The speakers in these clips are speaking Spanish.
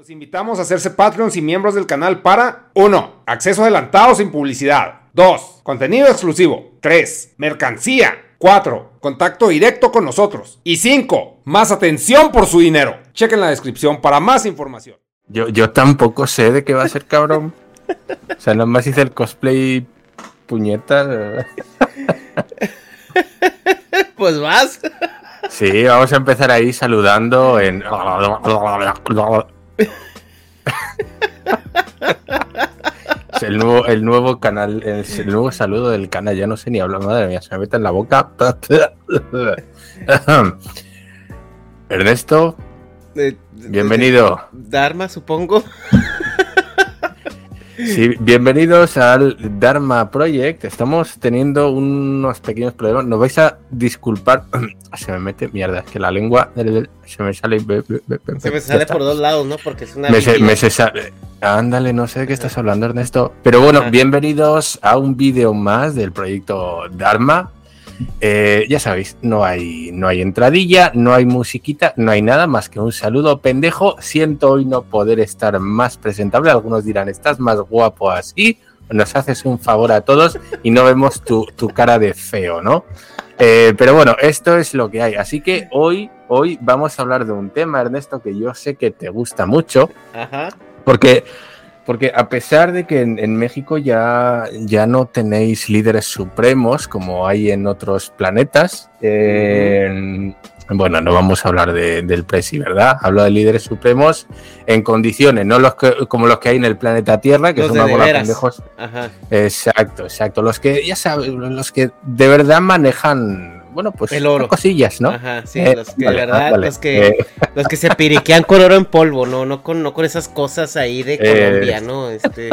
Los invitamos a hacerse Patreons y miembros del canal para 1. Acceso adelantado sin publicidad. 2. Contenido exclusivo. 3. Mercancía. 4. Contacto directo con nosotros. Y 5. Más atención por su dinero. Chequen la descripción para más información. Yo, yo tampoco sé de qué va a ser cabrón. o sea, nomás hice el cosplay puñeta. pues vas. Sí, vamos a empezar ahí saludando en es el nuevo, el nuevo canal, el, nuevo saludo del canal. Ya no sé ni hablar, madre mía, se me mete en la boca. Ernesto, eh, bienvenido. Dharma, supongo. Sí, bienvenidos al Dharma Project. Estamos teniendo unos pequeños problemas. Nos vais a disculpar. Se me mete mierda, es que la lengua se me sale. Se me sale por dos lados, ¿no? Porque es una. Me, se, sale. Ándale, no sé de qué estás hablando, Ernesto. Pero bueno, bienvenidos a un vídeo más del proyecto Dharma. Eh, ya sabéis, no hay, no hay entradilla, no hay musiquita, no hay nada más que un saludo pendejo. Siento hoy no poder estar más presentable. Algunos dirán, estás más guapo así. Nos haces un favor a todos y no vemos tu, cara de feo, ¿no? Eh, pero bueno, esto es lo que hay. Así que hoy, hoy vamos a hablar de un tema, Ernesto, que yo sé que te gusta mucho. Porque porque a pesar de que en, México ya, ya no tenéis líderes supremos como hay en otros planetas, bueno, no vamos a hablar del Presi, ¿verdad? Hablo de líderes supremos en condiciones, no los como los que hay en el planeta Tierra, que son una bola de pendejos. Exacto, exacto. Los que, ya sabes, los que de verdad manejan bueno, pues el oro. cosillas, ¿no? Ajá, sí, eh, los que, verdad, los que, eh. los que se piriquean con oro en polvo, no, no con, no con esas cosas ahí de Colombia, eh. ¿no? Este.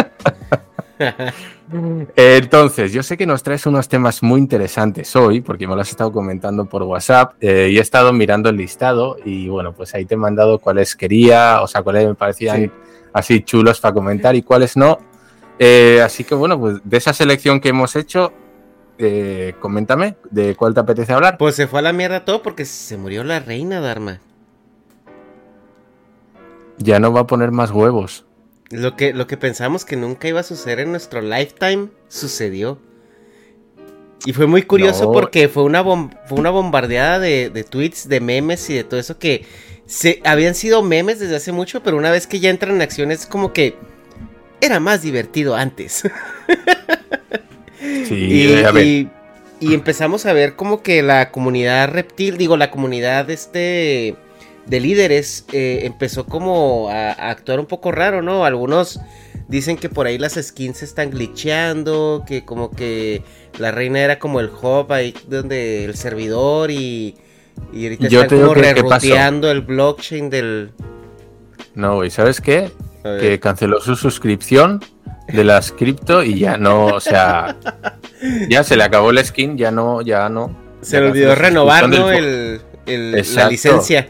Entonces, yo sé que nos traes unos temas muy interesantes hoy, porque me lo has estado comentando por WhatsApp y he estado mirando el listado y bueno, pues ahí te he mandado cuáles quería, o sea, cuáles me parecían así chulos para comentar y cuáles no. así que bueno, pues de esa selección que hemos hecho, eh, coméntame, ¿de cuál te apetece hablar? Pues se fue a la mierda todo porque se murió la reina Dharma. Ya no va a poner más huevos. Lo que, lo que pensamos que nunca iba a suceder en nuestro lifetime, sucedió. Y fue muy curioso porque fue una, fue una bombardeada de, de, tweets, de memes y de todo eso que se, habían sido memes desde hace mucho, pero una vez que ya entran en acción es como que era más divertido antes. y, empezamos a ver como que la comunidad reptil, digo, la comunidad este de líderes eh, empezó como a, actuar un poco raro, ¿no? Algunos dicen que por ahí las skins se están glitcheando, que como que la reina era como el hub ahí donde el servidor y, y ahorita están como reruteando el blockchain del... No, ¿y sabes qué? Que canceló su suscripción de las cripto y ya no, o sea, ya se le acabó el skin, ya no, ya no. Se le olvidó renovar, ¿no? El, la licencia.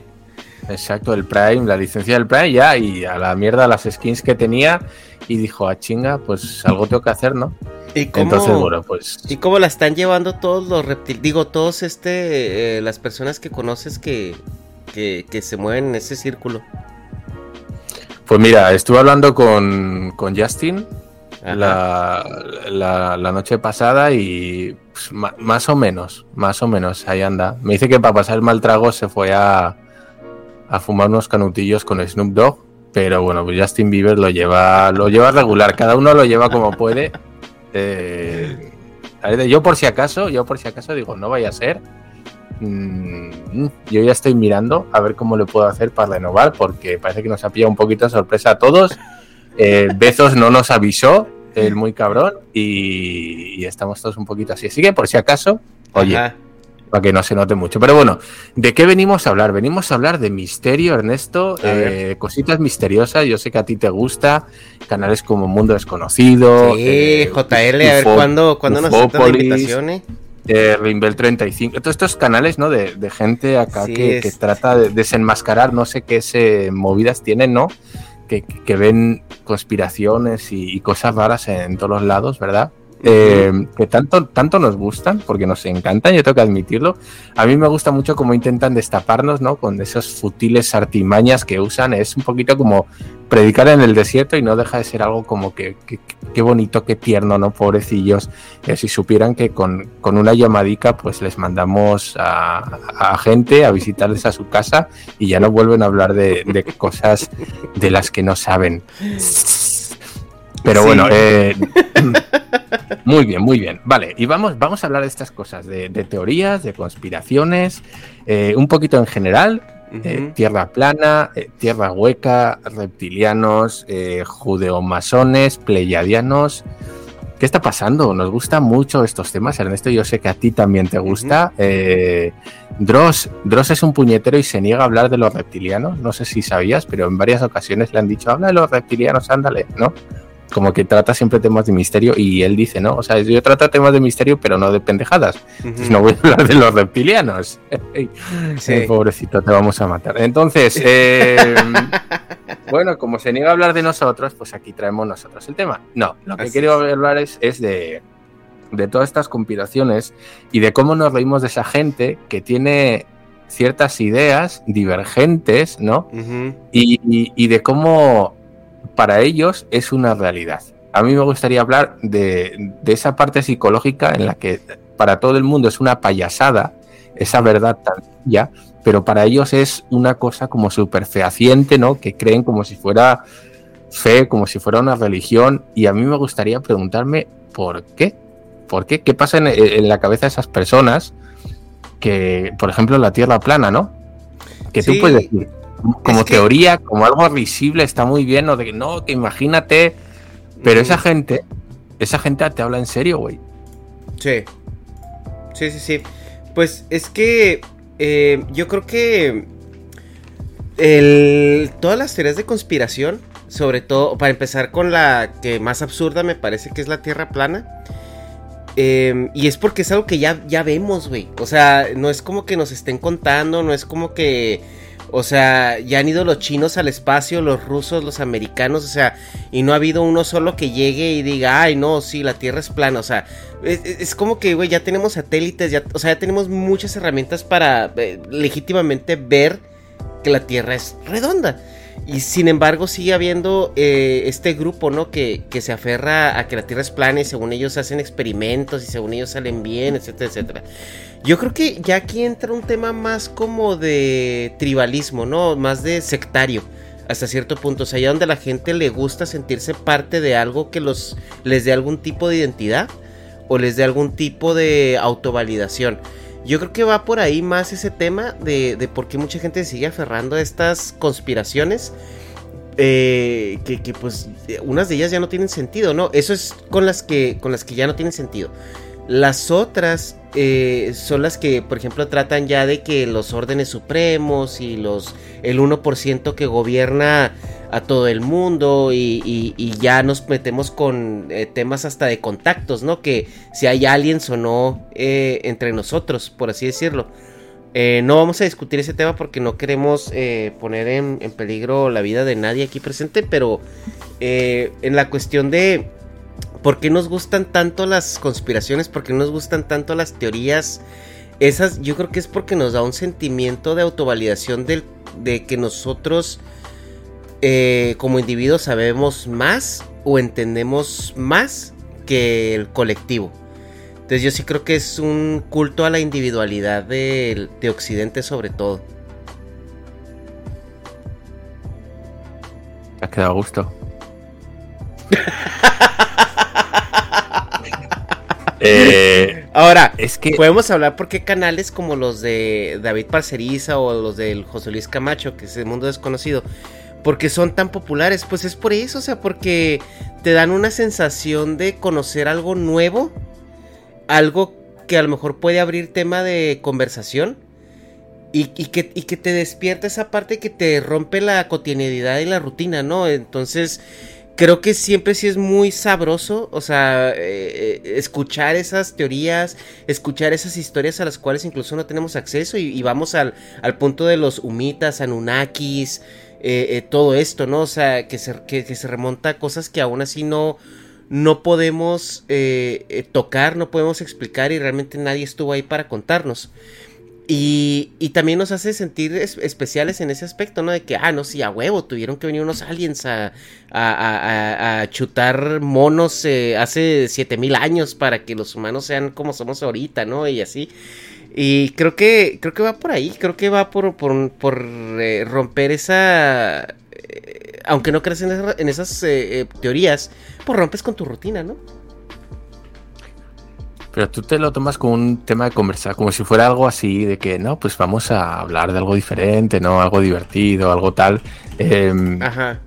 exacto, el Prime, la licencia del Prime ya, y a la mierda las skins que tenía, y dijo, a chinga, pues algo tengo que hacer, ¿no? ¿Y cómo, Entonces, bueno, pues... ¿Y cómo la están llevando todos los reptiles? Digo, todos este, eh, las personas que conoces que, que, que se mueven en ese círculo. Pues mira, estuve hablando con, con Justin. La, la, la noche pasada y pues, ma- más o menos, más o menos, ahí anda. Me dice que para pasar el mal trago se fue a, a fumar unos canutillos con Snoop Dogg, pero bueno, pues Justin Bieber lo lleva, lo lleva regular, cada uno lo lleva como puede. Eh, yo por si acaso, yo por si acaso digo, no vaya a ser. Mm, yo ya estoy mirando a ver cómo le puedo hacer para renovar, porque parece que nos ha pillado un poquito de sorpresa a todos. Eh, Bezos no nos avisó, el muy cabrón, y, y estamos todos un poquito así. Así que por si acaso, oye, Ajá. para que no se note mucho. Pero bueno, ¿de qué venimos a hablar? Venimos a hablar de misterio, Ernesto, eh, cositas misteriosas. Yo sé que a ti te gusta, canales como Mundo Desconocido. Sí, eh, JL, a ver Ufo- cuándo, cuándo nos Ufópolis, invitación, eh? eh, Rimbel 35, todos estos canales, ¿no? De, de gente acá Sí, que, es- que trata de desenmascarar, no sé qué se, movidas tienen, ¿no? Que, que ven conspiraciones y, y cosas raras en todos los lados, ¿verdad? Eh, que tanto, tanto nos gustan, porque nos encantan, yo tengo que admitirlo. A mí me gusta mucho cómo intentan destaparnos, ¿no? Con esos futiles artimañas que usan. Es un poquito como predicar en el desierto y no deja de ser algo como que- qué bonito, qué tierno, ¿no? Pobrecillos. Eh, si supieran que con, con una llamadica, pues les mandamos a, a gente a visitarles a su casa y ya no vuelven a hablar de, de cosas de las que no saben. Pero Sí. bueno, eh, muy bien, muy bien. Vale, y vamos, vamos a hablar de estas cosas, de, de teorías, de conspiraciones, eh, un poquito en general. eh, tierra plana, eh, tierra hueca, reptilianos, judeomasones, pleyadianos. ¿Qué está pasando? Nos gustan mucho estos temas, Ernesto. Yo sé que a ti también te gusta. Eh, Dross, Dross es un puñetero y se niega a hablar de los reptilianos. No sé si sabías, pero en varias ocasiones le han dicho, habla de los reptilianos, ándale, ¿no? Como que trata siempre temas de misterio y él dice, ¿no? O sea, yo trato temas de misterio, pero no de pendejadas. Entonces no voy a hablar de los reptilianos. Sí. Eh, pobrecito, te vamos a matar. Entonces, eh, bueno, como se niega a hablar de nosotros, pues aquí traemos nosotros el tema. No, lo que Así quiero hablar es, es de, de todas estas conspiraciones y de cómo nos reímos de esa gente que tiene ciertas ideas divergentes, ¿no? Y- y de cómo para ellos es una realidad. A mí me gustaría hablar de, de esa parte psicológica en la que para todo el mundo es una payasada, esa verdad tan ya, pero para ellos es una cosa como súper fehaciente, ¿no? Que creen como si fuera fe, como si fuera una religión, y a mí me gustaría preguntarme por qué. ¿Por qué? ¿Qué pasa en, en la cabeza de esas personas que, por ejemplo, la Tierra plana, ¿no? Que Sí. tú puedes decir, como Es que- teoría, como algo visible, está muy bien, ¿no? De que no, que imagínate. Pero esa gente, esa gente te habla en serio, güey. Sí. Sí, sí, sí. Pues es que eh, yo creo que el- todas las teorías de conspiración, sobre todo, para empezar con la que más absurda me parece que es la Tierra plana. eh, y es porque es algo que ya, ya vemos, güey. O sea, no es como que nos estén contando, no es como que... O sea, ya han ido los chinos al espacio, los rusos, los americanos, o sea, y no ha habido uno solo que llegue y diga, ay, no, sí, la Tierra es plana, o sea, es, es- como que, güey, ya tenemos satélites, ya, o sea, ya tenemos muchas herramientas para eh, legítimamente ver que la Tierra es redonda. Y sin embargo sigue habiendo eh, este grupo, ¿no? Que, que se aferra a que la Tierra es plana y según ellos hacen experimentos y según ellos salen bien, etcétera, etcétera. Yo creo que ya aquí entra un tema más como de tribalismo, ¿no? Más de sectario. Hasta cierto punto. O sea, ya donde la gente le gusta sentirse parte de algo que los les dé algún tipo de identidad. O les dé algún tipo de autovalidación. Yo creo que va por ahí más ese tema de, de por qué mucha gente sigue aferrando a estas conspiraciones. eh, que, que, pues unas de ellas ya no tienen sentido, ¿no? Eso es con las que, con las que ya no tienen sentido. Las otras eh, son las que, por ejemplo, tratan ya de que los órdenes supremos y los el 1% que gobierna a todo el mundo y, ya nos metemos con eh, temas hasta de contactos, ¿no? Que si hay aliens o no eh, entre nosotros, por así decirlo. No vamos a discutir ese tema porque no queremos poner en, peligro la vida de nadie aquí presente, pero en la cuestión de por qué nos gustan tanto las conspiraciones, por qué nos gustan tanto las teorías, esas yo creo que es porque nos da un sentimiento de autovalidación del, de que nosotros como individuos sabemos más o entendemos más que el colectivo. Entonces yo sí creo que es un culto a la individualidad de, de Occidente sobre todo. Me ha quedado a gusto. eh, Ahora, es que podemos hablar por qué canales como los de David Parceriza o los del José Luis Camacho, que es el mundo desconocido, porque son tan populares, pues es por eso, o sea, porque te dan una sensación de conocer algo nuevo algo que a lo mejor puede abrir tema de conversación y, que, que, te despierta esa parte que te rompe la cotidianidad y la rutina, ¿no? Entonces, creo que siempre sí es muy sabroso, o sea, eh, eh, escuchar esas teorías, escuchar esas historias a las cuales incluso no tenemos acceso y, vamos al, punto de los humitas, anunnakis, eh, todo esto, ¿no? O sea, que se, que se remonta a cosas que aún así no no podemos tocar, no podemos explicar y realmente nadie estuvo ahí para contarnos. Y, y también nos hace sentir especiales en ese aspecto, ¿no? De que, ah, no, sí, a huevo, tuvieron que venir unos aliens a, a, a, chutar monos eh, hace 7000 años para que los humanos sean como somos ahorita, ¿no? Y así. Y creo que, creo que va por ahí, creo que va por, por, por romper esa aunque no creas en, esas eh, eh, teorías, pues rompes con tu rutina, ¿no? Pero tú te lo tomas como un tema de conversar, como si fuera algo así, de que no, pues vamos a hablar de algo diferente, ¿no? Algo divertido, algo tal. Em, Ajá.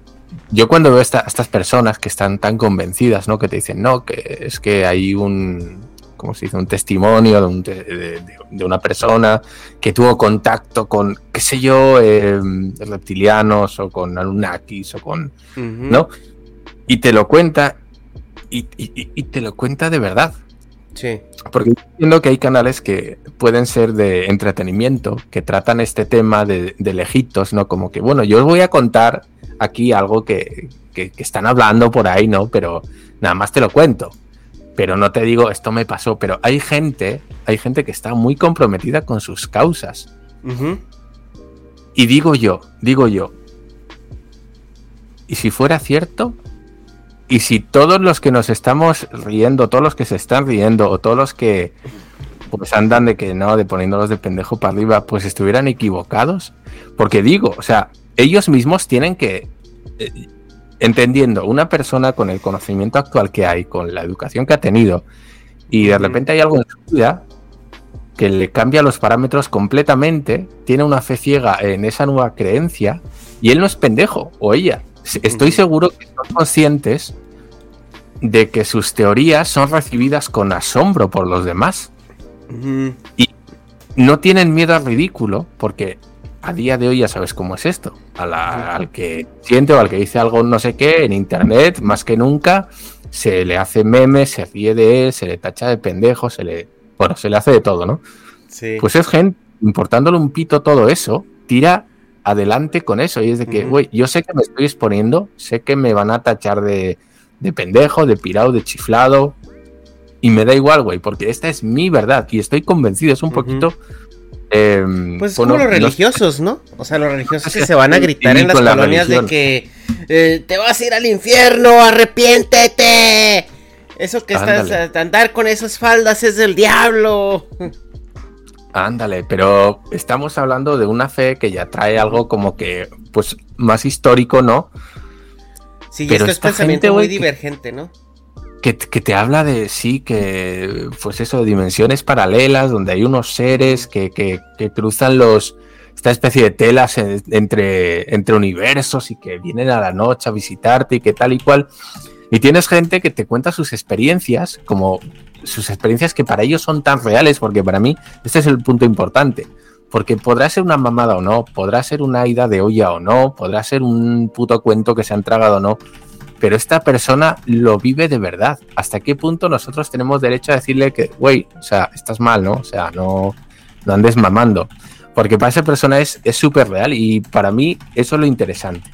Yo cuando veo a estas personas que están tan convencidas, ¿no? Que te dicen, no, que es que hay un, como se dice, un testimonio de, una persona que tuvo contacto con, qué sé yo, em, reptilianos o con Anunnakis o con, ¿no? Y te lo cuenta y, te lo cuenta de verdad. Sí. Porque entiendo que hay canales que pueden ser de entretenimiento, que tratan este tema de, lejitos, ¿no? Como que, bueno, yo os voy a contar aquí algo que, que, están hablando por ahí, ¿no? Pero nada más te lo cuento pero no te digo esto me pasó, pero hay gente, hay gente que está muy comprometida con sus causas. Y digo yo, digo yo, ¿y si fuera cierto? ¿Y si todos los que nos estamos riendo, todos los que se están riendo, o todos los que pues andan de que no, de poniéndolos de pendejo para arriba, pues estuvieran equivocados? Porque digo, o sea, ellos mismos tienen que... Eh, entendiendo una persona con el conocimiento actual que hay, con la educación que ha tenido, y de repente hay algo en su vida que le cambia los parámetros completamente, tiene una fe ciega en esa nueva creencia, y él no es pendejo, o ella. Estoy seguro que son conscientes de que sus teorías son recibidas con asombro por los demás. Y no tienen miedo al ridículo, porque a día de hoy ya sabes cómo es esto. al que siente o al que dice algo no sé qué en internet, más que nunca, se le hace memes, se ríe de él, se le tacha de pendejo, se le. Bueno, se le hace de todo, ¿no? Sí. Pues es gente, importándole un pito todo eso, tira adelante con eso. Y es de que, güey, yo sé que me estoy exponiendo, sé que me van a tachar de, de pendejo, de pirado, de chiflado. Y me da igual, güey, porque esta es mi verdad y estoy convencido. Es un poquito Em, pues es como los religiosos, ¿no? O sea, los religiosos que se van a gritar en las colonias de que eh, te vas a ir al infierno, arrepiéntete. Eso que estás andar con esas faldas es del diablo. Ándale, pero estamos hablando de una fe que ya trae algo como que, pues, más histórico, ¿no? Sí, pero esto es pensamiento muy divergente, ¿no? que, te habla de, sí, que, pues eso, dimensiones paralelas, donde hay unos seres que, que, cruzan los, esta especie de telas entre, entre universos y que vienen a la noche a visitarte y que tal y cual. Y tienes gente que te cuenta sus experiencias, como sus experiencias que para ellos son tan reales, porque para mí este es el punto importante. Porque podrá ser una mamada o no, podrá ser una ida de olla o no, podrá ser un puto cuento que se han tragado o no, pero esta persona lo vive de verdad. ¿Hasta qué punto nosotros tenemos derecho a decirle que, güey, o sea, estás mal, ¿no? O sea, no, andes mamando. Porque para esa persona es súper real y para mí eso es lo interesante.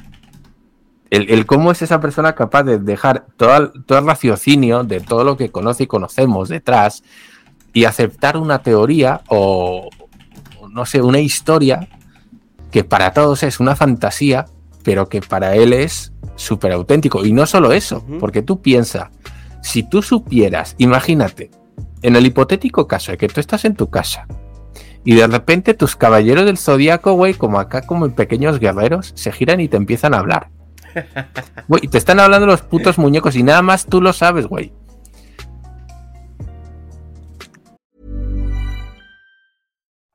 El, cómo es esa persona capaz de dejar todo, todo el raciocinio de todo lo que conoce y conocemos detrás y aceptar una teoría o, no sé, una historia que para todos es una fantasía, pero que para él es súper auténtico. Y no solo eso, porque tú piensas, si tú supieras, imagínate, en el hipotético caso de que tú estás en tu casa y de repente tus caballeros del zodiaco, güey, como acá, como en pequeños guerreros, se giran y te empiezan a hablar. Güey, te están hablando los putos muñecos y nada más tú lo sabes, güey.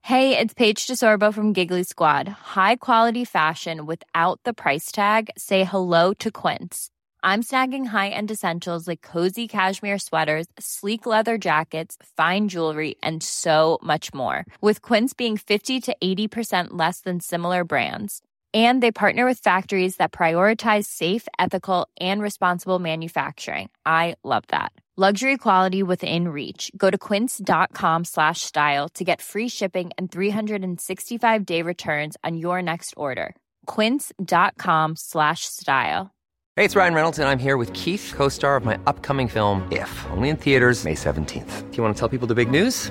Hey, it's Paige DeSorbo from Giggly Squad. High quality fashion without the price tag. Say hello to Quince. I'm snagging high-end essentials like cozy cashmere sweaters, sleek leather jackets, fine jewelry, and so much more. With Quince being 50 to 80% less than similar brands. And they partner with factories that prioritize safe, ethical, and responsible manufacturing. I love that. Luxury quality within reach. Go to quince.com slash style to get free shipping and 365 day returns on your next order. Quince.com slash style. Hey, it's Ryan Reynolds, and I'm here with Keith, co star of my upcoming film, If, only in theaters, May 17th. Do you want to tell people the big news?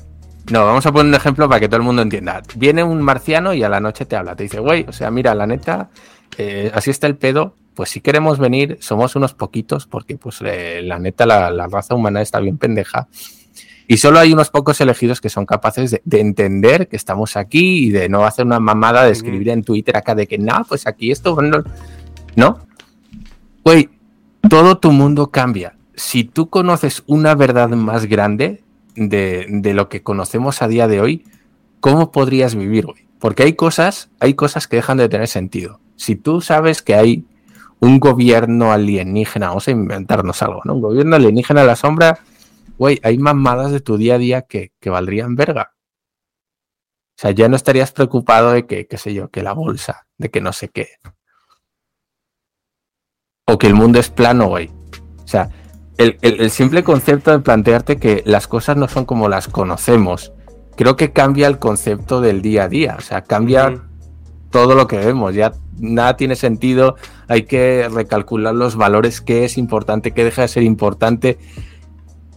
No, vamos a poner un ejemplo para que todo el mundo entienda. Viene un marciano y a la noche te habla, te dice, güey, o sea, mira, la neta, eh, así está el pedo, pues si queremos venir, somos unos poquitos, porque pues eh, la neta, la, raza humana está bien pendeja. Y solo hay unos pocos elegidos que son capaces de, entender que estamos aquí y de no hacer una mamada de escribir en Twitter acá de que, no, pues aquí esto, no. ¿No? Güey, todo tu mundo cambia. Si tú conoces una verdad más grande, de, lo que conocemos a día de hoy, ¿cómo podrías vivir, hoy? Porque hay cosas, hay cosas que dejan de tener sentido. Si tú sabes que hay un gobierno alienígena, vamos a inventarnos algo, ¿no? Un gobierno alienígena a la sombra, güey, hay mamadas de tu día a día que, que valdrían verga. O sea, ya no estarías preocupado de que, qué sé yo, que la bolsa, de que no sé qué. O que el mundo es plano, güey. O sea, el, simple concepto de plantearte que las cosas no son como las conocemos, creo que cambia el concepto del día a día, o sea, cambia todo lo que vemos, ya nada tiene sentido, hay que recalcular los valores, qué es importante, qué deja de ser importante.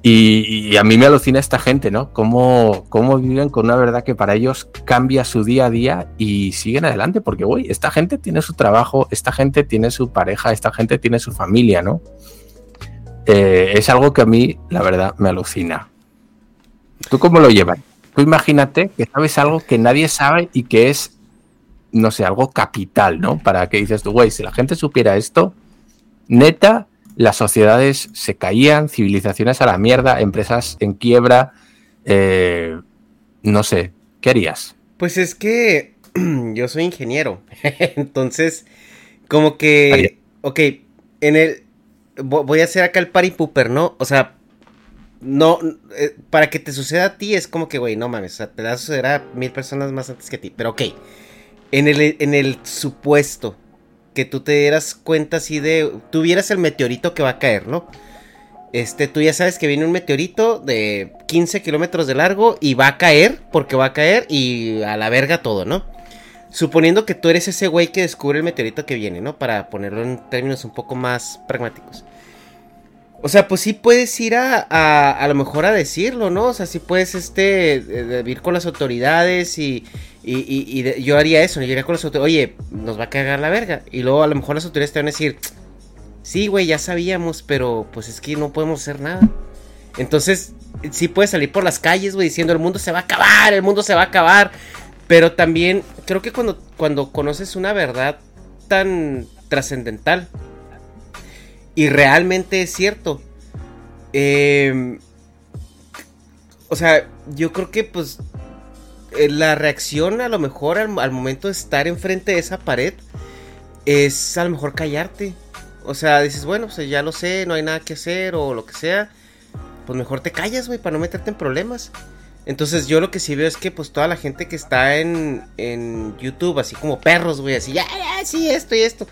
Y, a mí me alucina esta gente, ¿no? Cómo, cómo viven con una verdad que para ellos cambia su día a día y siguen adelante, porque, güey, esta gente tiene su trabajo, esta gente tiene su pareja, esta gente tiene su familia, ¿no? Eh, es algo que a mí, la verdad, me alucina. ¿Tú cómo lo llevas? Tú imagínate que sabes algo que nadie sabe y que es, no sé, algo capital, ¿no? Para que dices tú, güey, si la gente supiera esto, neta, las sociedades se caían, civilizaciones a la mierda, empresas en quiebra, eh, no sé, ¿qué harías? Pues es que yo soy ingeniero, entonces, como que, ok, en el, voy a hacer acá el party pooper, ¿no? O sea, no, eh, para que te suceda a ti es como que, güey, no mames, o sea, te va a suceder a mil personas más antes que a ti. Pero ok, en el, en el supuesto que tú te dieras cuenta así de, tuvieras el meteorito que va a caer, ¿no? Este, tú ya sabes que viene un meteorito de 15 kilómetros de largo y va a caer, porque va a caer y a la verga todo, ¿no? Suponiendo que tú eres ese güey que descubre el meteorito que viene, ¿no? Para ponerlo en términos un poco más pragmáticos. O sea, pues sí puedes ir a, a, lo mejor a decirlo, ¿no? O sea, sí puedes, este, ir con las autoridades y, y, y, yo haría eso, yo iría con las autoridades, oye, nos va a cagar la verga. Y luego a lo mejor las autoridades te van a decir, sí, güey, ya sabíamos, pero pues es que no podemos hacer nada. Entonces, sí puedes salir por las calles, güey, diciendo, el mundo se va a acabar, el mundo se va a acabar. Pero también creo que cuando, cuando conoces una verdad tan trascendental y realmente es cierto, em, o sea, yo creo que pues eh, la reacción a lo mejor al, momento de estar enfrente de esa pared es a lo mejor callarte. O sea, dices, bueno, pues ya lo sé, no hay nada que hacer o lo que sea. Pues mejor te callas, güey, para no meterte en problemas. Entonces yo lo que sí veo es que pues toda la gente que está en, en YouTube, así como perros, güey, así, ya, ya, sí, esto y esto,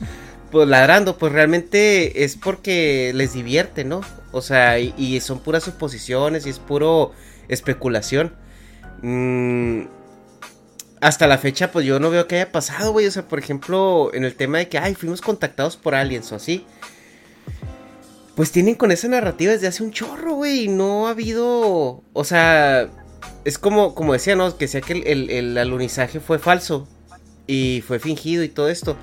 pues ladrando, pues realmente es porque les divierte, ¿no? O sea, y, son puras suposiciones y es puro especulación. Mm, hasta la fecha, pues yo no veo que haya pasado, güey. O sea, por ejemplo, en el tema de que, ay, fuimos contactados por aliens o así. Pues tienen con esa narrativa desde hace un chorro, güey. No ha habido. O sea, es como, como decía, ¿no? Que sea que el, alunizaje fue falso y fue fingido y todo esto.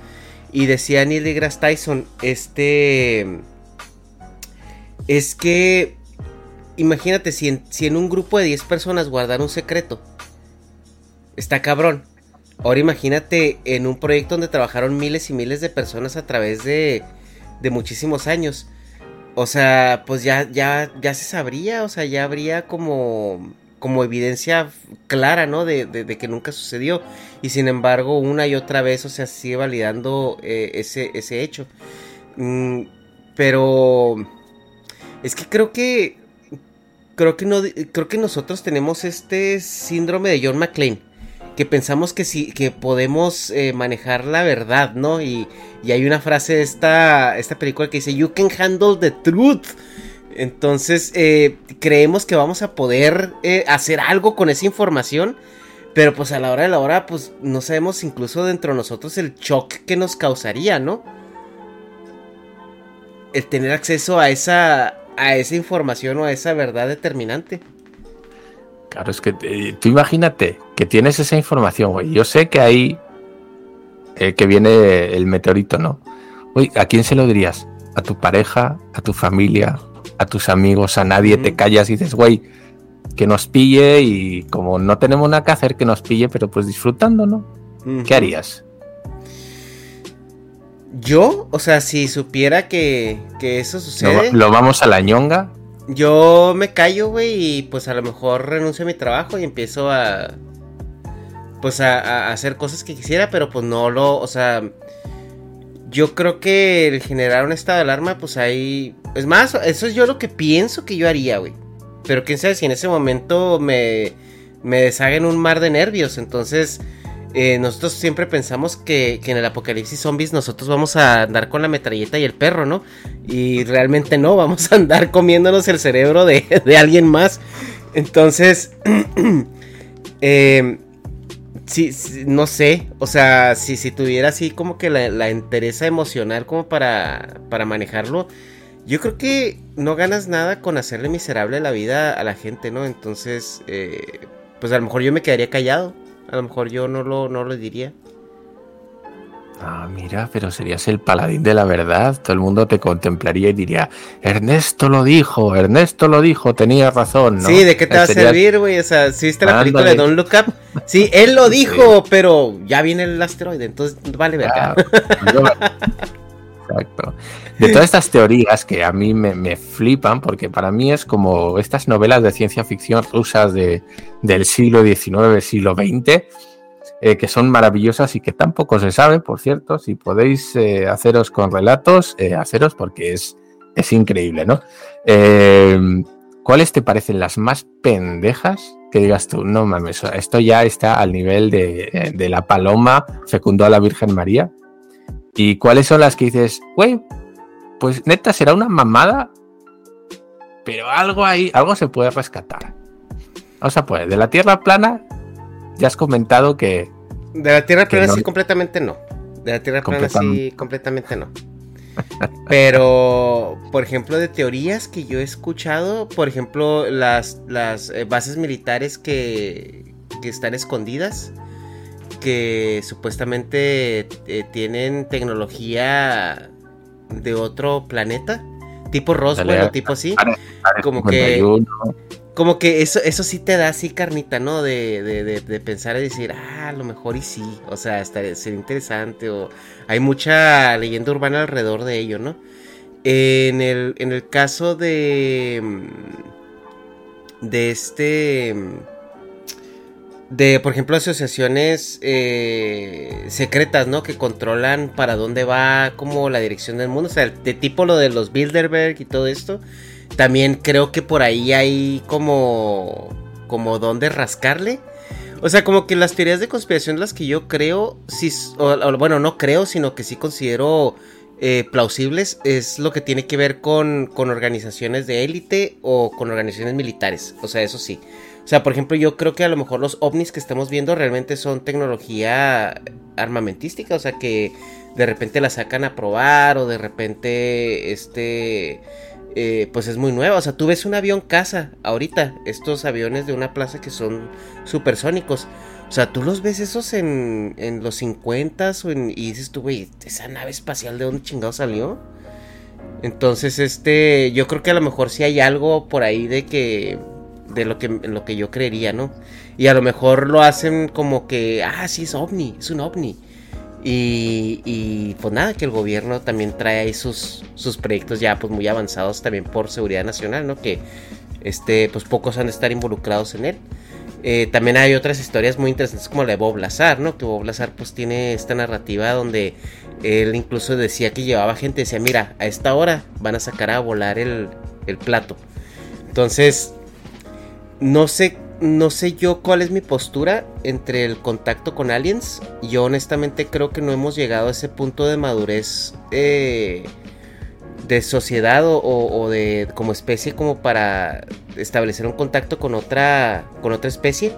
Y decía Neil deGrasse Tyson, este... Es que... Imagínate si en, si en un grupo de 10 personas guardar un secreto. Está cabrón. Ahora imagínate en un proyecto donde trabajaron miles y miles de personas a través de, de muchísimos años. O sea, pues ya, ya, ya se sabría, o sea, ya habría como como evidencia clara, ¿no? De, que nunca sucedió. Y sin embargo, una y otra vez, o sea, sigue validando eh, ese, ese hecho. Mm, pero es que creo que creo que no creo que nosotros tenemos este síndrome de John McClane que pensamos que sí que podemos eh, manejar la verdad, ¿no? Y, y, hay una frase de esta esta película que dice You can handle the truth. Entonces, eh, creemos que vamos a poder eh, hacer algo con esa información. Pero pues a la hora de la hora, pues no sabemos incluso dentro de nosotros el shock que nos causaría, ¿no? El tener acceso a esa, a esa información o a esa verdad determinante. Claro, es que eh, tú imagínate que tienes esa información, güey. Yo sé que ahí que viene el meteorito, ¿no? Oye, ¿a quién se lo dirías? ¿A tu pareja? ¿A tu familia? A tus amigos, a nadie, te callas y dices, güey, que nos pille y como no tenemos nada que hacer, que nos pille, pero pues disfrutando, ¿no? ¿Qué harías? Yo, o sea, si supiera que, que eso sucede. ¿Lo, vamos a la ñonga? Yo me callo, güey, y pues a lo mejor renuncio a mi trabajo y empiezo a. Pues a, a hacer cosas que quisiera, pero pues no lo. O sea yo creo que el generar un estado de alarma, pues ahí. Es más, eso es yo lo que pienso que yo haría, güey. Pero quién sabe si en ese momento me, me deshaga en un mar de nervios. Entonces, eh, nosotros siempre pensamos que, que, en el apocalipsis zombies nosotros vamos a andar con la metralleta y el perro, ¿no? Y realmente no, vamos a andar comiéndonos el cerebro de, de alguien más. Entonces, eh, Sí, no sé, o sea, si, si tuviera así como que la, la emocional como para, para manejarlo, yo creo que no ganas nada con hacerle miserable la vida a la gente, ¿no? Entonces, eh, pues a lo mejor yo me quedaría callado, a lo mejor yo no lo, no lo diría. Ah, mira, pero serías el paladín de la verdad. Todo el mundo te contemplaría y diría, Ernesto lo dijo, Ernesto lo dijo, tenía razón, ¿no? Sí, ¿de qué te va a servir, güey? O sea, si viste la película de Don't Look Up, sí, él lo dijo, pero ya viene el asteroide, entonces vale verga. Exacto. De todas estas teorías que a mí me, flipan, porque para mí es como estas novelas de ciencia ficción rusas de, del siglo XIX, siglo XX, eh, que son maravillosas y que tampoco se sabe, por cierto. Si podéis eh, haceros con relatos, eh, haceros porque es, es increíble, ¿no? ¿Cuáles te parecen las más pendejas que digas tú? No mames, esto ya está al nivel de, de la paloma fecundó a la Virgen María. ¿Y cuáles son las que dices, güey, pues neta será una mamada, pero algo ahí, algo se puede rescatar? O sea, pues de la Tierra plana ya has comentado que. De la Tierra plana sí, completamente no. De la Tierra plana sí, completamente no. Pero, por ejemplo, de teorías que yo he escuchado, por ejemplo, las, las eh, bases militares que, que están escondidas, que supuestamente eh, tienen tecnología de otro planeta, tipo Roswell o tipo así, como que como que eso, eso sí te da así carnita, ¿no? De, de, de, pensar y decir, ah, a lo mejor y sí, o sea, estaría, sería interesante, o hay mucha leyenda urbana alrededor de ello, ¿no? En el, en el caso de, de este, de, por ejemplo, asociaciones eh, secretas, ¿no? Que controlan para dónde va como la dirección del mundo. O sea, de tipo lo de los Bilderberg y todo esto. También creo que por ahí hay como, como dónde rascarle. O sea, como que las teorías de conspiración las que yo creo, sí, bueno, no creo, sino que sí considero eh, plausibles, es lo que tiene que ver con, con organizaciones de élite o con organizaciones militares. O sea, eso sí. O sea, por ejemplo, yo creo que a lo mejor los ovnis que estamos viendo realmente son tecnología armamentística, o sea, que de repente la sacan a probar o de repente, este, eh, pues es muy nueva. O sea, tú ves un avión casa ahorita, estos aviones de una plaza que son supersónicos. O sea, tú los ves esos en, en los 50 o en, y dices tú, güey, esa nave espacial de dónde chingado salió. Entonces, este, yo creo que a lo mejor sí hay algo por ahí de que de lo que, lo que yo creería, ¿no? Y a lo mejor lo hacen como que, ah, sí, es ovni, es un ovni. Y, y pues nada, que el gobierno también trae ahí sus, sus proyectos ya pues muy avanzados también por seguridad nacional, ¿no? Que este, pues pocos han de estar involucrados en él. Eh, también hay otras historias muy interesantes como la de Bob Lazar, ¿no? Que Bob Lazar pues tiene esta narrativa donde él incluso decía que llevaba gente, decía, mira, a esta hora van a sacar a volar el, el plato. Entonces, no sé, no sé yo cuál es mi postura entre el contacto con aliens. Yo honestamente creo que no hemos llegado a ese punto de madurez eh, de sociedad o, de como especie como para establecer un contacto con otra, con otra especie.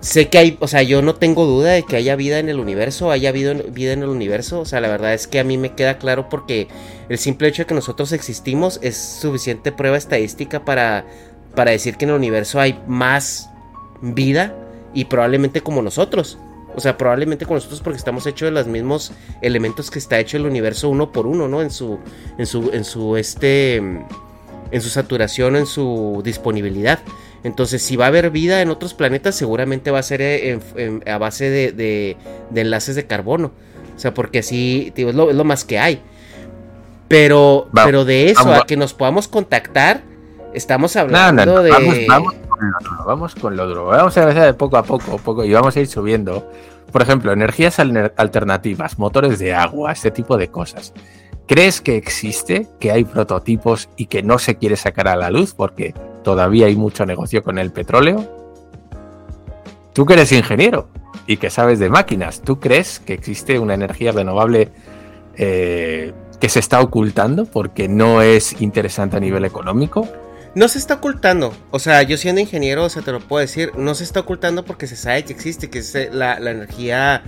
Sé que hay, o sea, yo no tengo duda de que haya vida en el universo, haya vida en el universo. O sea, la verdad es que a mí me queda claro porque el simple hecho de que nosotros existimos es suficiente prueba estadística para para decir que en el universo hay más vida y probablemente como nosotros. O sea, probablemente como nosotros porque estamos hechos de los mismos elementos que está hecho el universo uno por uno, ¿no? En su, en su, en su, este, en su saturación, en su disponibilidad. Entonces, si va a haber vida en otros planetas, seguramente va a ser a base de, enlaces de carbono. O sea, porque así, es, lo, más que hay. Pero, pero de eso, a que nos podamos contactar, Estamos hablando de. Vamos, con lo duro, vamos con lo duro. Vamos a empezar de poco a poco, poco y vamos a ir subiendo. Por ejemplo, energías alternativas, motores de agua, este tipo de cosas. ¿Crees que existe, que hay prototipos y que no se quiere sacar a la luz porque todavía hay mucho negocio con el petróleo? Tú que eres ingeniero y que sabes de máquinas, ¿tú crees que existe una energía renovable eh, que se está ocultando porque no es interesante a nivel económico? No se está ocultando, o sea, yo siendo ingeniero, o sea, te lo puedo decir, no se está ocultando porque se sabe que existe, que es eh, la, energía,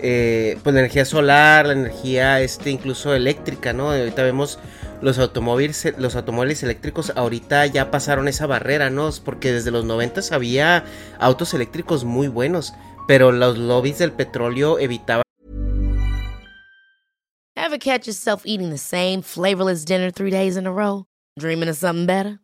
eh, pues la energía solar, la energía, este, incluso eléctrica, ¿no? Ahorita vemos los automóviles, los automóviles eléctricos ahorita ya pasaron esa barrera, ¿no? Porque desde los 90 había autos eléctricos muy buenos, pero los lobbies del petróleo evitaban. Eating the same flavorless dinner three days in a row? Dreaming of something better?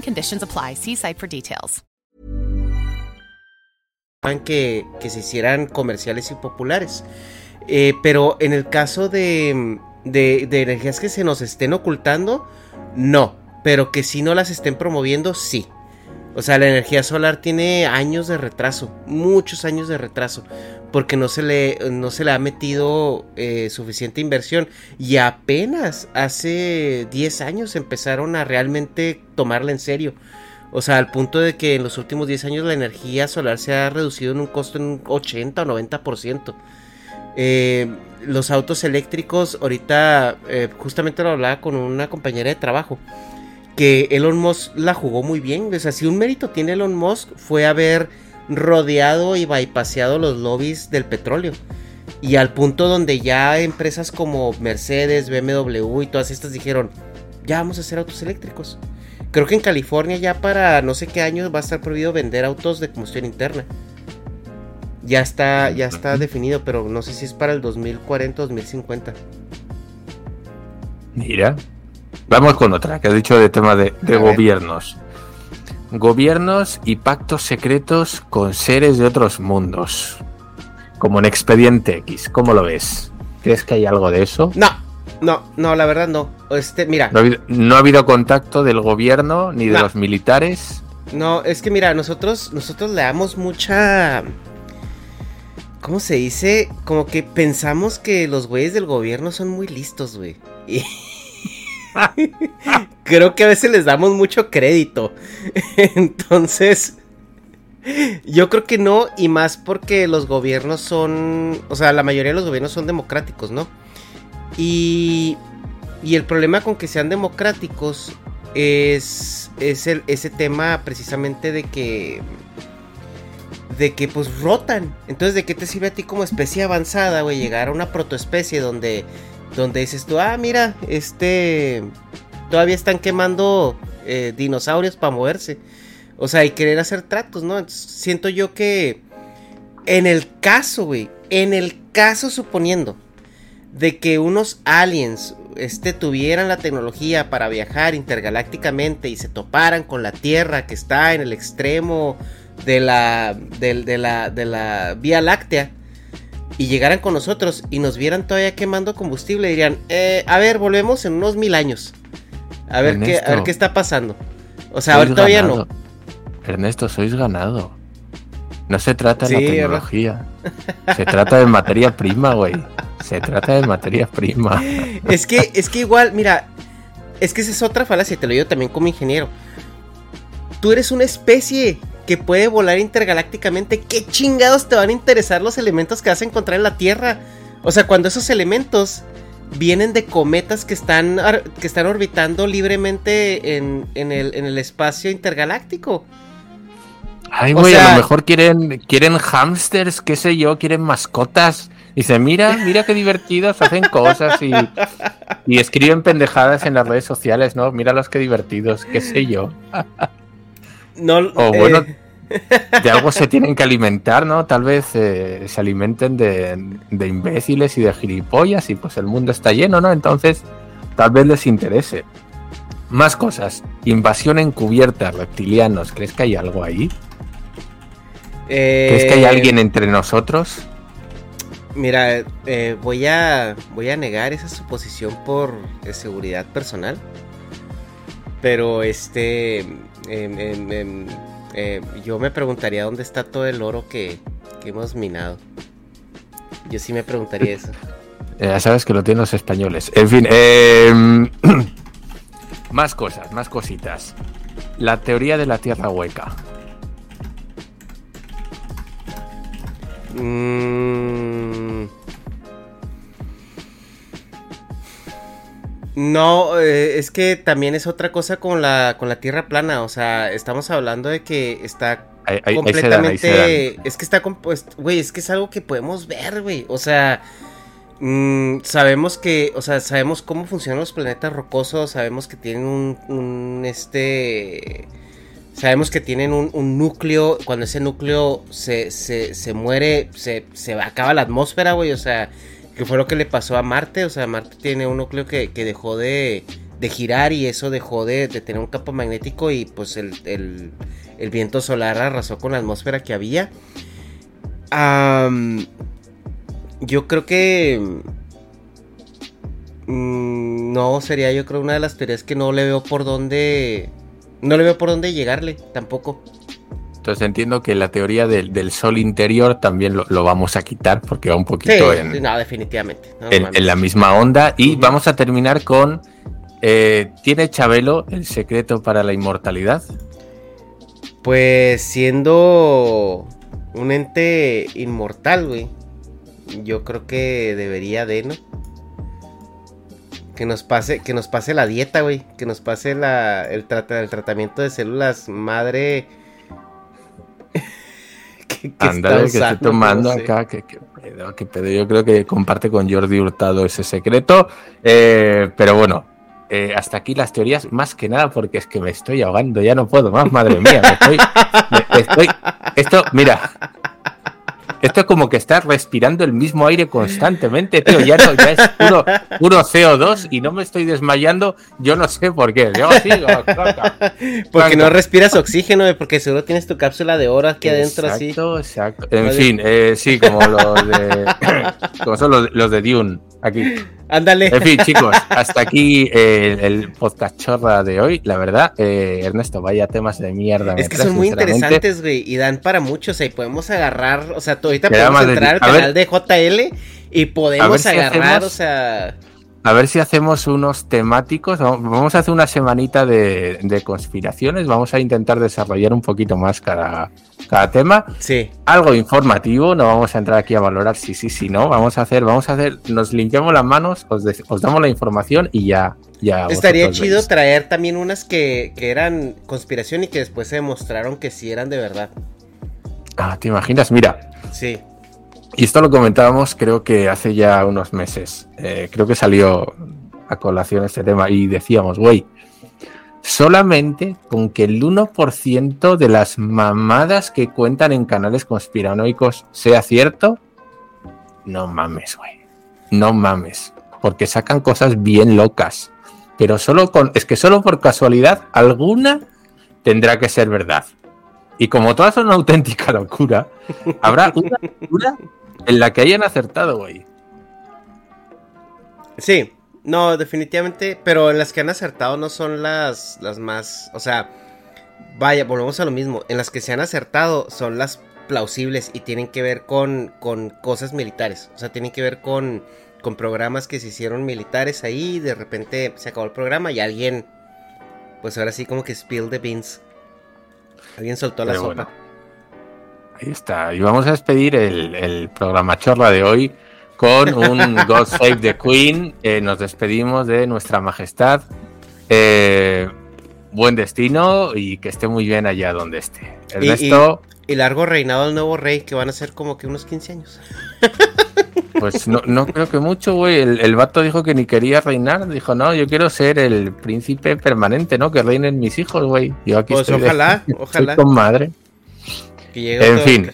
conditions apply. See site for details. Que, se hicieran comerciales y populares. Eh, pero en el caso de, de energías que se nos estén ocultando, no. Pero que si no las estén promoviendo, sí. O sea, la energía solar tiene años de retraso, muchos años de retraso, porque no se le, no se le ha metido eh, suficiente inversión. Y apenas hace 10 años empezaron a realmente tomarla en serio. O sea, al punto de que en los últimos 10 años la energía solar se ha reducido en un costo en un 80 o 90%. Eh, los autos eléctricos, ahorita eh, justamente lo hablaba con una compañera de trabajo que Elon Musk la jugó muy bien. O sea, si un mérito tiene Elon Musk fue haber rodeado y bypaseado los lobbies del petróleo. Y al punto donde ya empresas como Mercedes, BMW y todas estas dijeron, ya vamos a hacer autos eléctricos. Creo que en California ya para no sé qué años va a estar prohibido vender autos de combustión interna. Ya está, ya está definido, pero no sé si es para el 2040 o 2050. Mira, Vamos con otra, que has dicho de tema de, de gobiernos. Gobiernos y pactos secretos con seres de otros mundos. Como en Expediente X. ¿Cómo lo ves? ¿Crees que hay algo de eso? No, no, no, la verdad no. Este, mira. No ha habido, no ha habido contacto del gobierno ni de No. los militares. No, es que mira, nosotros, nosotros le damos mucha. ¿Cómo se dice? Como que pensamos que los güeyes del gobierno son muy listos, güey. Y. Creo que a veces les damos mucho crédito. Entonces. Yo creo que no, y más porque los gobiernos son. O sea, la mayoría de los gobiernos son democráticos, ¿no? Y. Y el problema con que sean democráticos es, es el, ese tema precisamente de que de que pues rotan. Entonces, ¿de qué te sirve a ti como especie avanzada, güey, llegar a una protoespecie donde donde dices tú, ah, mira, este todavía están quemando eh, dinosaurios para moverse. O sea, y querer hacer tratos, ¿no? Siento yo que en el caso, güey, en el caso suponiendo de que unos aliens este, tuvieran la tecnología para viajar intergalácticamente y se toparan con la Tierra que está en el extremo de la, de, la, de la Vía Láctea y llegaran con nosotros y nos vieran todavía quemando combustible, dirían, eh, a ver, volvemos en unos mil años. A ver, qué, a ver qué está pasando. O sea, ahorita todavía no. Ernesto, sois ganado. No se trata de Sí, la tecnología. Se trata de materia prima, güey. Se trata de materia prima. Es que, es que igual, mira, es que esa es otra falacia, te lo digo también como ingeniero. Tú eres una especie que puede volar intergalácticamente. ¿Qué chingados te van a interesar los elementos que vas a encontrar en la Tierra? O sea, cuando esos elementos vienen de cometas que están, que están orbitando libremente en, en el, en el espacio intergaláctico. Ay, O güey, sea- a lo mejor quieren, quieren hamsters, qué sé yo, quieren mascotas. Dice, mira, mira qué divertidos, hacen cosas y, y escriben pendejadas en las redes sociales, ¿no? Míralos qué divertidos, qué sé yo. No, O eh, bueno, de algo se tienen que alimentar, ¿no? Tal vez eh, se alimenten de, de imbéciles y de gilipollas y pues el mundo está lleno, ¿no? Entonces, tal vez les interese. Más cosas. Invasión encubierta, reptilianos. ¿Crees que hay algo ahí? ¿Crees que hay eh, alguien entre nosotros? Mira, eh, voy a voy a negar esa suposición por seguridad personal. Pero este, eh, yo me preguntaría dónde está todo el oro que, que hemos minado. Yo sí me preguntaría eso. Ya sabes que lo tienen los españoles. En fin, eh, más cosas, más cositas. La teoría de la tierra hueca. Mm. No, eh, es que también es otra cosa con la, con la Tierra plana. O sea, estamos hablando de que está Ahí- ahí- ahí se dan, ahí completamente. se. Es que está compuesto. Güey, es que es algo que podemos ver, güey. O sea. mm, sabemos que. O sea, sabemos cómo funcionan los planetas rocosos. Sabemos que tienen un. un, este. Sabemos que tienen un, un núcleo. Cuando ese núcleo se, se, se muere, se, se acaba la atmósfera, güey. O sea, que fue lo que le pasó a Marte. O sea, Marte tiene un núcleo que, que dejó de, de girar y eso dejó de, de tener un campo magnético y pues el, el- el viento solar arrasó con la atmósfera que había. Yo creo que... mm, no, sería yo creo una de las teorías que no le veo por dónde... No le veo por dónde llegarle, tampoco. Entonces entiendo que la teoría del, del sol interior también lo, lo vamos a quitar porque va un Sí, poquito en, no, definitivamente. no en- la misma onda. Y vamos a terminar con. eh, ¿Tiene Chabelo el secreto para la inmortalidad? Pues siendo un ente inmortal, güey. Yo creo que debería de, ¿no? Que nos pase, que nos pase la dieta, güey. Que nos pase la, el tratamiento de células madre. que, que está usando, tomando no sé. acá. Que, que pedo, que pedo. Yo creo que comparte con Jordi Hurtado ese secreto. Eh, pero bueno, eh, hasta aquí las teorías, más que nada porque es que me estoy ahogando, ya no puedo más, madre mía. me estoy, me- estoy- esto, mira. Esto es como que estás respirando el mismo aire constantemente, tío. Ya no, ya es puro, puro CO2 y no me estoy desmayando. Yo no sé por qué. Yo sigo, caca. Porque no respiras oxígeno, güey, porque seguro tienes tu cápsula de oro aquí adentro así. Exacto, exacto. En Vale. fin, eh, sí, como los de. como son los, los de Dune, aquí. Ándale. En fin, chicos, hasta aquí eh, el, el podcast chorra de hoy. La verdad, eh, Ernesto, vaya temas de mierda. Es que traes, son muy interesantes, güey, y dan para mucho, o sea, y podemos agarrar, o sea, ahorita podemos más de- entrar al a ver. canal de JL y podemos si agarrar, hacemos- o sea, A ver si hacemos unos temáticos. Vamos a hacer una semanita de, de conspiraciones. Vamos a intentar desarrollar un poquito más cada, cada tema. Sí. Algo informativo. No vamos a entrar aquí a valorar si sí, si no. Vamos a hacer, vamos a hacer, nos limpiamos las manos, os, de- os damos la información y ya. ya estaría chido veis. traer también unas que, que eran conspiración y que después se demostraron que sí eran de verdad. Ah, ¿te imaginas? Mira, Sí. Y esto lo comentábamos creo que hace ya unos meses. Eh, creo que salió a colación este tema y decíamos, güey, solamente con que el 1% de las mamadas que cuentan en canales conspiranoicos sea cierto, no mames, güey. No mames. Porque sacan cosas bien locas. Pero solo con. Es que solo por casualidad, alguna tendrá que ser verdad. Y como todas son una auténtica locura, habrá una locura en la que hayan acertado, güey. Sí, no, definitivamente, pero en las que han acertado no son las, las más, o sea, vaya, volvemos a lo mismo, en las que se han acertado son las plausibles y tienen que ver con, con cosas militares, o sea, tienen que ver con, con programas que se hicieron militares ahí, de repente se acabó el programa y alguien, pues ahora sí como que spill the beans, alguien soltó la sopa. Ahí está. Y vamos a despedir el, el programa chorra de hoy con un God Save the Queen. Eh, nos despedimos de nuestra majestad. Eh, buen destino y que esté muy bien allá donde esté. Y- Ernesto, y, y largo reinado del nuevo rey, que van a ser como que unos 15 años. pues no, no creo que mucho, güey. El, el vato dijo que ni quería reinar. Dijo, no, yo quiero ser el príncipe permanente, ¿no? Que reinen mis hijos, güey. Yo aquí Pues estoy de- ojalá, estoy ojalá. con madre. Que llegue En otro- fin.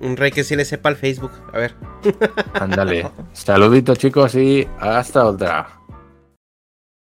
Un rey que sí le sepa al Facebook. A ver. Ándale. Saluditos, chicos, y hasta otra.